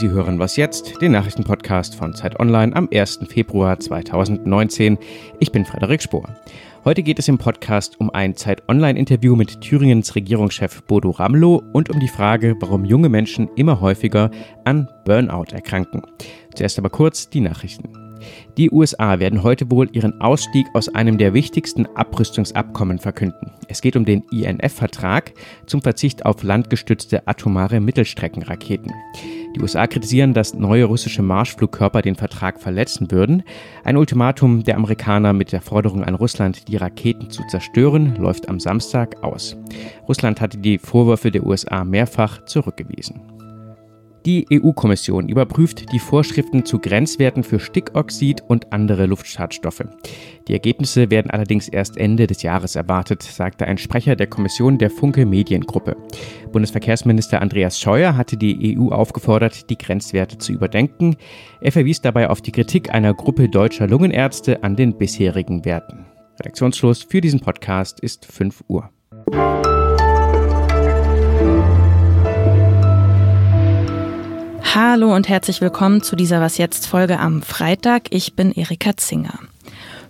Sie hören Was jetzt, den Nachrichtenpodcast von Zeit Online am 1. Februar 2019. Ich bin Frederik Spohr. Heute geht es im Podcast um ein Zeit Online-Interview mit Thüringens Regierungschef Bodo Ramelow und um die Frage, warum junge Menschen immer häufiger an Burnout erkranken. Zuerst aber kurz die Nachrichten. Die USA werden heute wohl ihren Ausstieg aus einem der wichtigsten Abrüstungsabkommen verkünden. Es geht um den INF-Vertrag zum Verzicht auf landgestützte atomare Mittelstreckenraketen. Die USA kritisieren, dass neue russische Marschflugkörper den Vertrag verletzen würden. Ein Ultimatum der Amerikaner mit der Forderung an Russland, die Raketen zu zerstören, läuft am Samstag aus. Russland hatte die Vorwürfe der USA mehrfach zurückgewiesen. Die EU-Kommission überprüft die Vorschriften zu Grenzwerten für Stickoxid und andere Luftschadstoffe. Die Ergebnisse werden allerdings erst Ende des Jahres erwartet, sagte ein Sprecher der Kommission der Funke Mediengruppe. Bundesverkehrsminister Andreas Scheuer hatte die EU aufgefordert, die Grenzwerte zu überdenken. Er verwies dabei auf die Kritik einer Gruppe deutscher Lungenärzte an den bisherigen Werten. Redaktionsschluss für diesen Podcast ist 5 Uhr. Hallo und herzlich willkommen zu dieser Was jetzt Folge am Freitag. Ich bin Erika Zinger.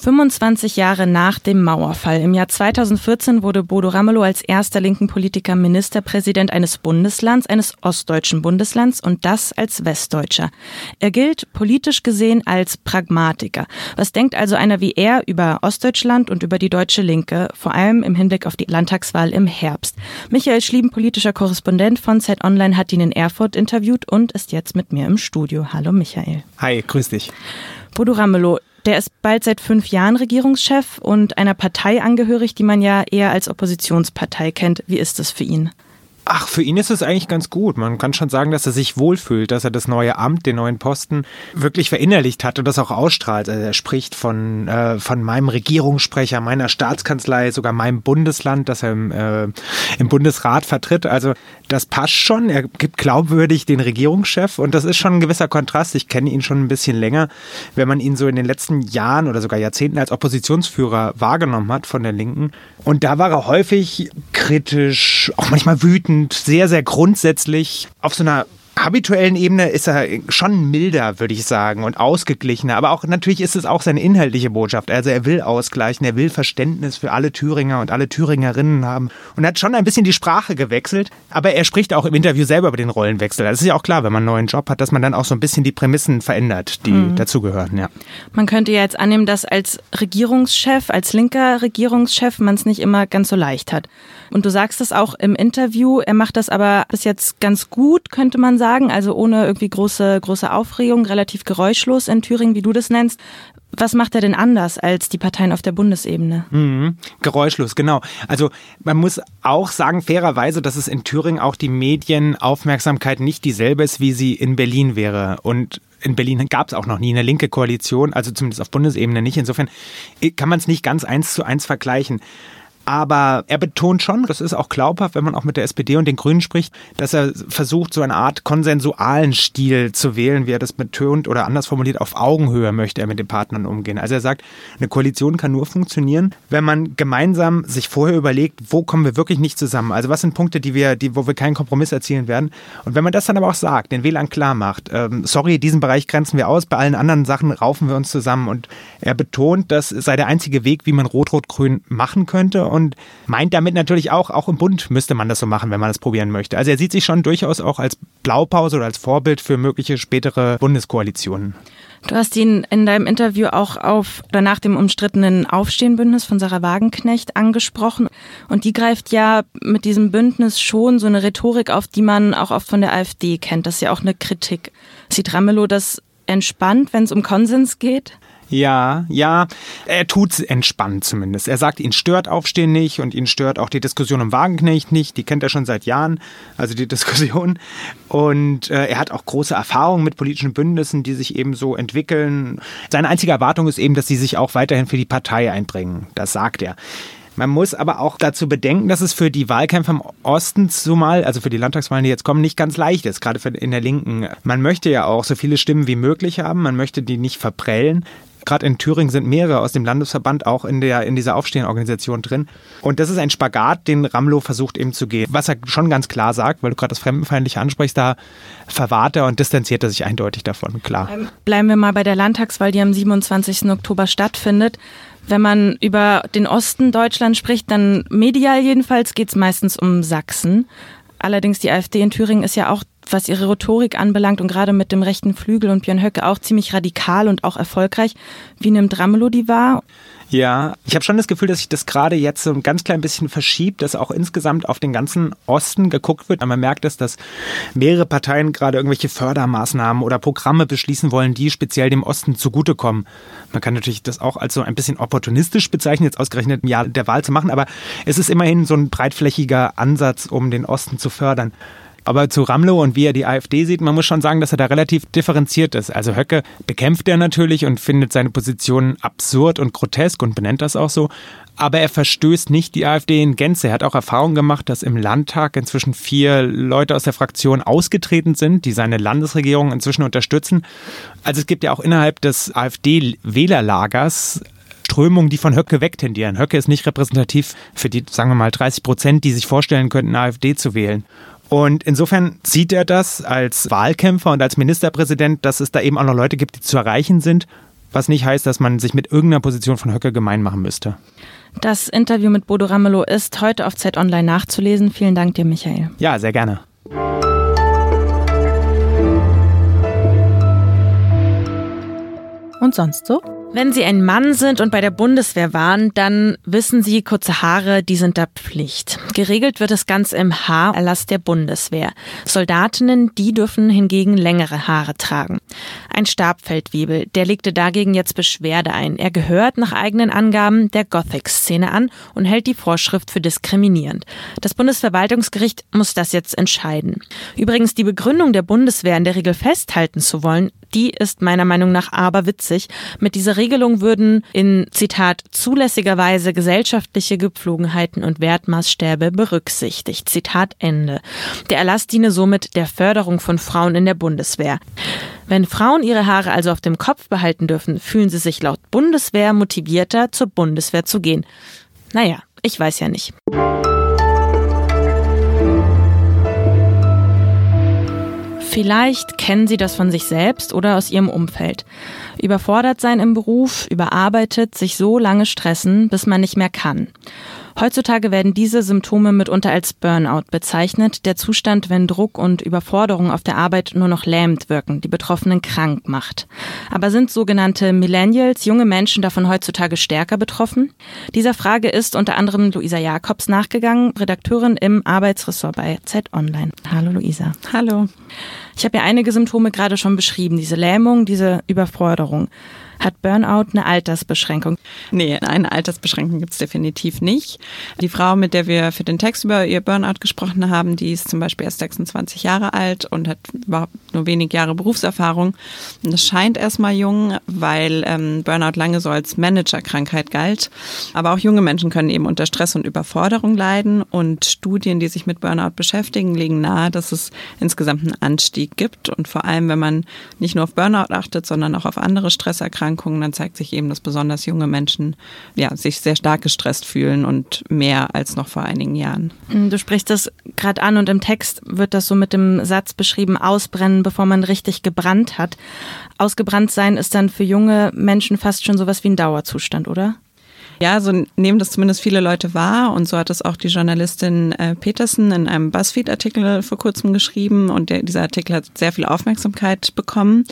25 Jahre nach dem Mauerfall im Jahr 2014 wurde Bodo Ramelow als erster linken Politiker Ministerpräsident eines Bundeslands, eines ostdeutschen Bundeslands und das als Westdeutscher. Er gilt politisch gesehen als Pragmatiker. Was denkt also einer wie er über Ostdeutschland und über die deutsche Linke, vor allem im Hinblick auf die Landtagswahl im Herbst? Michael Schlieben, politischer Korrespondent von Zeit Online, hat ihn in Erfurt interviewt und ist jetzt mit mir im Studio. Hallo Michael. Hi, grüß dich. Bodo Ramelow, der ist bald seit fünf Jahren Regierungschef und einer Partei angehörig, die man ja eher als Oppositionspartei kennt. Wie ist das für ihn? Ach, für ihn ist es eigentlich ganz gut. Man kann schon sagen, dass er sich wohlfühlt, dass er das neue Amt, den neuen Posten wirklich verinnerlicht hat und das auch ausstrahlt. Also er spricht von, äh, von meinem Regierungssprecher, meiner Staatskanzlei, sogar meinem Bundesland, das er im, äh, im Bundesrat vertritt. Also das passt schon. Er gibt glaubwürdig den Regierungschef und das ist schon ein gewisser Kontrast. Ich kenne ihn schon ein bisschen länger. Wenn man ihn so in den letzten Jahren oder sogar Jahrzehnten als Oppositionsführer wahrgenommen hat von der Linken. Und da war er häufig kritisch, auch manchmal wütend sehr, sehr grundsätzlich auf so einer habituellen Ebene ist er schon milder, würde ich sagen, und ausgeglichener. Aber auch natürlich ist es auch seine inhaltliche Botschaft. Also er will ausgleichen, er will Verständnis für alle Thüringer und alle Thüringerinnen haben und hat schon ein bisschen die Sprache gewechselt. Aber er spricht auch im Interview selber über den Rollenwechsel. Das ist ja auch klar, wenn man einen neuen Job hat, dass man dann auch so ein bisschen die Prämissen verändert, die mhm. dazugehören. Ja. Man könnte ja jetzt annehmen, dass als Regierungschef, als linker Regierungschef man es nicht immer ganz so leicht hat. Und du sagst es auch im Interview, er macht das aber bis jetzt ganz gut, könnte man sagen, also ohne irgendwie große, große Aufregung, relativ geräuschlos in Thüringen, wie du das nennst. Was macht er denn anders als die Parteien auf der Bundesebene? Mhm. Geräuschlos, genau. Also man muss auch sagen, fairerweise, dass es in Thüringen auch die Medienaufmerksamkeit nicht dieselbe ist, wie sie in Berlin wäre. Und in Berlin gab es auch noch nie eine linke Koalition, also zumindest auf Bundesebene nicht. Insofern kann man es nicht ganz eins zu eins vergleichen. Aber er betont schon, das ist auch glaubhaft, wenn man auch mit der SPD und den Grünen spricht, dass er versucht, so eine Art konsensualen Stil zu wählen, wie er das betont oder anders formuliert, auf Augenhöhe möchte er mit den Partnern umgehen. Also er sagt, eine Koalition kann nur funktionieren, wenn man gemeinsam sich vorher überlegt, wo kommen wir wirklich nicht zusammen. Also was sind Punkte, die wir, die, wo wir keinen Kompromiss erzielen werden. Und wenn man das dann aber auch sagt, den Wählern klar macht, ähm, sorry, diesen Bereich grenzen wir aus, bei allen anderen Sachen raufen wir uns zusammen. Und er betont, das sei der einzige Weg, wie man Rot-Rot-Grün machen könnte und meint damit natürlich auch, auch im Bund müsste man das so machen, wenn man das probieren möchte. Also er sieht sich schon durchaus auch als Blaupause oder als Vorbild für mögliche spätere Bundeskoalitionen. Du hast ihn in deinem Interview auch auf oder nach dem umstrittenen Aufstehenbündnis von Sarah Wagenknecht angesprochen. Und die greift ja mit diesem Bündnis schon so eine Rhetorik auf, die man auch oft von der AfD kennt. Das ist ja auch eine Kritik. Sieht Ramelow das entspannt, wenn es um Konsens geht? Ja, ja, er tut's entspannt zumindest. Er sagt, ihn stört Aufstehen nicht und ihn stört auch die Diskussion um Wagenknecht nicht. Die kennt er schon seit Jahren, also die Diskussion. Und äh, er hat auch große Erfahrungen mit politischen Bündnissen, die sich eben so entwickeln. Seine einzige Erwartung ist eben, dass sie sich auch weiterhin für die Partei einbringen. Das sagt er. Man muss aber auch dazu bedenken, dass es für die Wahlkämpfer im Osten zumal, also für die Landtagswahlen, die jetzt kommen, nicht ganz leicht ist, gerade in der Linken. Man möchte ja auch so viele Stimmen wie möglich haben, man möchte die nicht verprellen. Gerade in Thüringen sind mehrere aus dem Landesverband auch in, der, in dieser Aufstehenorganisation drin. Und das ist ein Spagat, den Ramlo versucht eben zu gehen. Was er schon ganz klar sagt, weil du gerade das Fremdenfeindliche ansprichst, da verwahrt er und distanziert er sich eindeutig davon, klar. Ähm, bleiben wir mal bei der Landtagswahl, die am 27. Oktober stattfindet. Wenn man über den Osten Deutschlands spricht, dann medial jedenfalls geht es meistens um Sachsen. Allerdings die AfD in Thüringen ist ja auch, was ihre Rhetorik anbelangt und gerade mit dem rechten Flügel und Björn Höcke auch ziemlich radikal und auch erfolgreich. Wie nimmt Ramelow die wahr? Ja, ich habe schon das Gefühl, dass sich das gerade jetzt so ein ganz klein bisschen verschiebt, dass auch insgesamt auf den ganzen Osten geguckt wird. Man merkt es, dass mehrere Parteien gerade irgendwelche Fördermaßnahmen oder Programme beschließen wollen, die speziell dem Osten zugutekommen. Man kann natürlich das auch als so ein bisschen opportunistisch bezeichnen, jetzt ausgerechnet im Jahr der Wahl zu machen, aber es ist immerhin so ein breitflächiger Ansatz, um den Osten zu fördern. Aber zu Ramlo und wie er die AfD sieht, man muss schon sagen, dass er da relativ differenziert ist. Also Höcke bekämpft er natürlich und findet seine Position absurd und grotesk und benennt das auch so. Aber er verstößt nicht die AfD in Gänze. Er hat auch Erfahrung gemacht, dass im Landtag inzwischen vier Leute aus der Fraktion ausgetreten sind, die seine Landesregierung inzwischen unterstützen. Also es gibt ja auch innerhalb des AfD-Wählerlagers Strömungen, die von Höcke wegtendieren. Höcke ist nicht repräsentativ für die, sagen wir mal, 30 Prozent, die sich vorstellen könnten, AfD zu wählen. Und insofern sieht er das als Wahlkämpfer und als Ministerpräsident, dass es da eben auch noch Leute gibt, die zu erreichen sind, was nicht heißt, dass man sich mit irgendeiner Position von Höcke gemein machen müsste. Das Interview mit Bodo Ramelow ist heute auf Zeit Online nachzulesen. Vielen Dank dir, Michael. Ja, sehr gerne. Und sonst so? Wenn Sie ein Mann sind und bei der Bundeswehr waren, dann wissen Sie, kurze Haare, die sind da Pflicht. Geregelt wird es ganz im Haarerlass der Bundeswehr. Soldatinnen, die dürfen hingegen längere Haare tragen. Ein Stabfeldwebel, der legte dagegen jetzt Beschwerde ein. Er gehört nach eigenen Angaben der Gothic-Szene an und hält die Vorschrift für diskriminierend. Das Bundesverwaltungsgericht muss das jetzt entscheiden. Übrigens, die Begründung der Bundeswehr in der Regel festhalten zu wollen, die ist meiner Meinung nach aber witzig. Mit dieser Regelung würden in, Zitat, zulässigerweise gesellschaftliche Gepflogenheiten und Wertmaßstäbe berücksichtigt. Zitat Ende. Der Erlass diene somit der Förderung von Frauen in der Bundeswehr. Wenn Frauen ihre Haare also auf dem Kopf behalten dürfen, fühlen sie sich laut Bundeswehr motivierter, zur Bundeswehr zu gehen. Naja, ich weiß ja nicht. Vielleicht kennen Sie das von sich selbst oder aus Ihrem Umfeld. Überfordert sein im Beruf, überarbeitet, sich so lange stressen, bis man nicht mehr kann. Heutzutage werden diese Symptome mitunter als Burnout bezeichnet, der Zustand, wenn Druck und Überforderung auf der Arbeit nur noch lähmend wirken, die Betroffenen krank macht. Aber sind sogenannte Millennials, junge Menschen davon heutzutage stärker betroffen? Dieser Frage ist unter anderem Luisa Jakobs nachgegangen, Redakteurin im Arbeitsressort bei Zeit Online. Hallo Luisa. Hallo. Ich habe ja einige Symptome gerade schon beschrieben, diese Lähmung, diese Überforderung. Hat Burnout eine Altersbeschränkung? Nee, eine Altersbeschränkung gibt es definitiv nicht. Die Frau, mit der wir für den Text über ihr Burnout gesprochen haben, die ist zum Beispiel erst 26 Jahre alt und hat überhaupt nur wenig Jahre Berufserfahrung. Und das scheint erstmal jung, weil ähm, Burnout lange so als Managerkrankheit galt. Aber auch junge Menschen können eben unter Stress und Überforderung leiden. Und Studien, die sich mit Burnout beschäftigen, legen nahe, dass es insgesamt einen Anstieg gibt. Und vor allem, wenn man nicht nur auf Burnout achtet, sondern auch auf andere Stresserkrankungen, Erkrankungen, dann zeigt sich eben, dass besonders junge Menschen ja, sich sehr stark gestresst fühlen und mehr als noch vor einigen Jahren. Hm, du sprichst das gerade an und im Text wird das so mit dem Satz beschrieben, ausbrennen, bevor man richtig gebrannt hat. Ausgebrannt sein ist dann für junge Menschen fast schon sowas wie ein Dauerzustand, oder? Ja, so nehmen das zumindest viele Leute wahr und so hat es auch die Journalistin äh, Petersen in einem BuzzFeed-Artikel vor kurzem geschrieben und der, dieser Artikel hat sehr viel Aufmerksamkeit bekommen.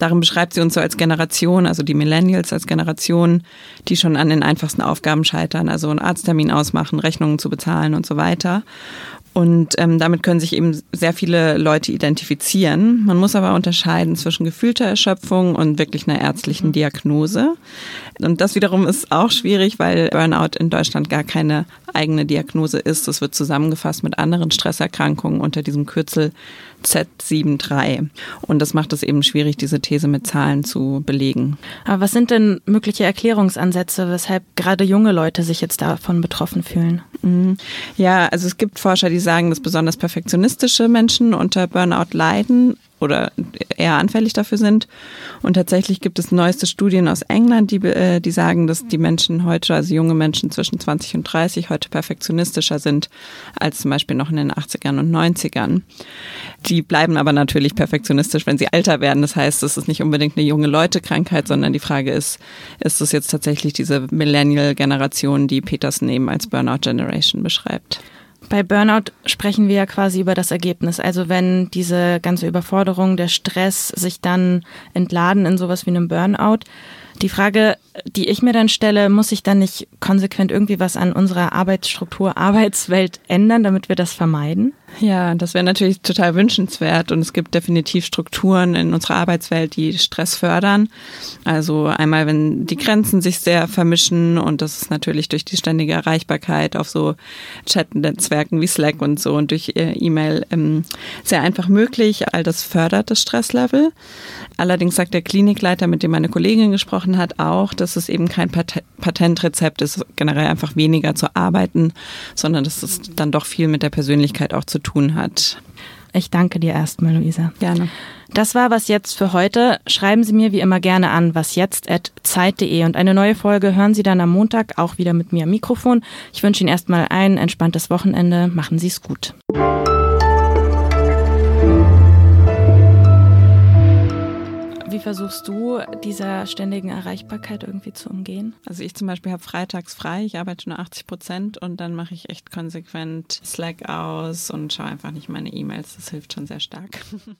Darin beschreibt sie uns so als Generation, also die Millennials als Generation, die schon an den einfachsten Aufgaben scheitern, also einen Arzttermin ausmachen, Rechnungen zu bezahlen und so weiter. Und ähm, damit können sich eben sehr viele Leute identifizieren. Man muss aber unterscheiden zwischen gefühlter Erschöpfung und wirklich einer ärztlichen mhm. Diagnose. Und das wiederum ist auch schwierig, weil Burnout in Deutschland gar keine eigene Diagnose ist. Es wird zusammengefasst mit anderen Stresserkrankungen unter diesem Kürzel Z73. Und das macht es eben schwierig, diese These mit Zahlen zu belegen. Aber was sind denn mögliche Erklärungsansätze, weshalb gerade junge Leute sich jetzt davon betroffen fühlen? Mhm. Ja, also es gibt Forscher, die sagen, dass besonders perfektionistische Menschen unter Burnout leiden oder eher anfällig dafür sind. Und tatsächlich gibt es neueste Studien aus England, die, äh, die sagen, dass die Menschen heute, also junge Menschen zwischen 20 und 30, heute perfektionistischer sind als zum Beispiel noch in den 80ern und 90ern. Die bleiben aber natürlich perfektionistisch, wenn sie älter werden. Das heißt, es ist nicht unbedingt eine junge Leute-Krankheit, sondern die Frage ist, ist es jetzt tatsächlich diese Millennial-Generation, die Peterson eben als Burnout Generation beschreibt? Bei Burnout sprechen wir ja quasi über das Ergebnis. Also wenn diese ganze Überforderung, der Stress sich dann entladen in sowas wie einem Burnout. Die Frage, die ich mir dann stelle, muss sich dann nicht konsequent irgendwie was an unserer Arbeitsstruktur, Arbeitswelt ändern, damit wir das vermeiden? Ja, das wäre natürlich total wünschenswert und es gibt definitiv Strukturen in unserer Arbeitswelt, die Stress fördern. Also einmal, wenn die Grenzen sich sehr vermischen und das ist natürlich durch die ständige Erreichbarkeit auf so Chat-Netzwerken wie Slack und so und durch äh, E-Mail ähm, sehr einfach möglich. All das fördert das Stresslevel. Allerdings sagt der Klinikleiter, mit dem meine Kollegin gesprochen hat, auch, dass es eben kein Patentrezept ist, generell einfach weniger zu arbeiten, sondern dass es dann doch viel mit der Persönlichkeit auch zu tun hat. Ich danke dir erstmal, Luisa. Gerne. Das war was jetzt für heute. Schreiben Sie mir wie immer gerne an wasjetzt@zeit.de und eine neue Folge hören Sie dann am Montag auch wieder mit mir am Mikrofon. Ich wünsche Ihnen erstmal ein entspanntes Wochenende. Machen Sie es gut. Versuchst du, dieser ständigen Erreichbarkeit irgendwie zu umgehen? Also ich zum Beispiel habe freitags frei, ich arbeite nur 80 Prozent und dann mache ich echt konsequent Slack aus und schaue einfach nicht meine E-Mails. Das hilft schon sehr stark.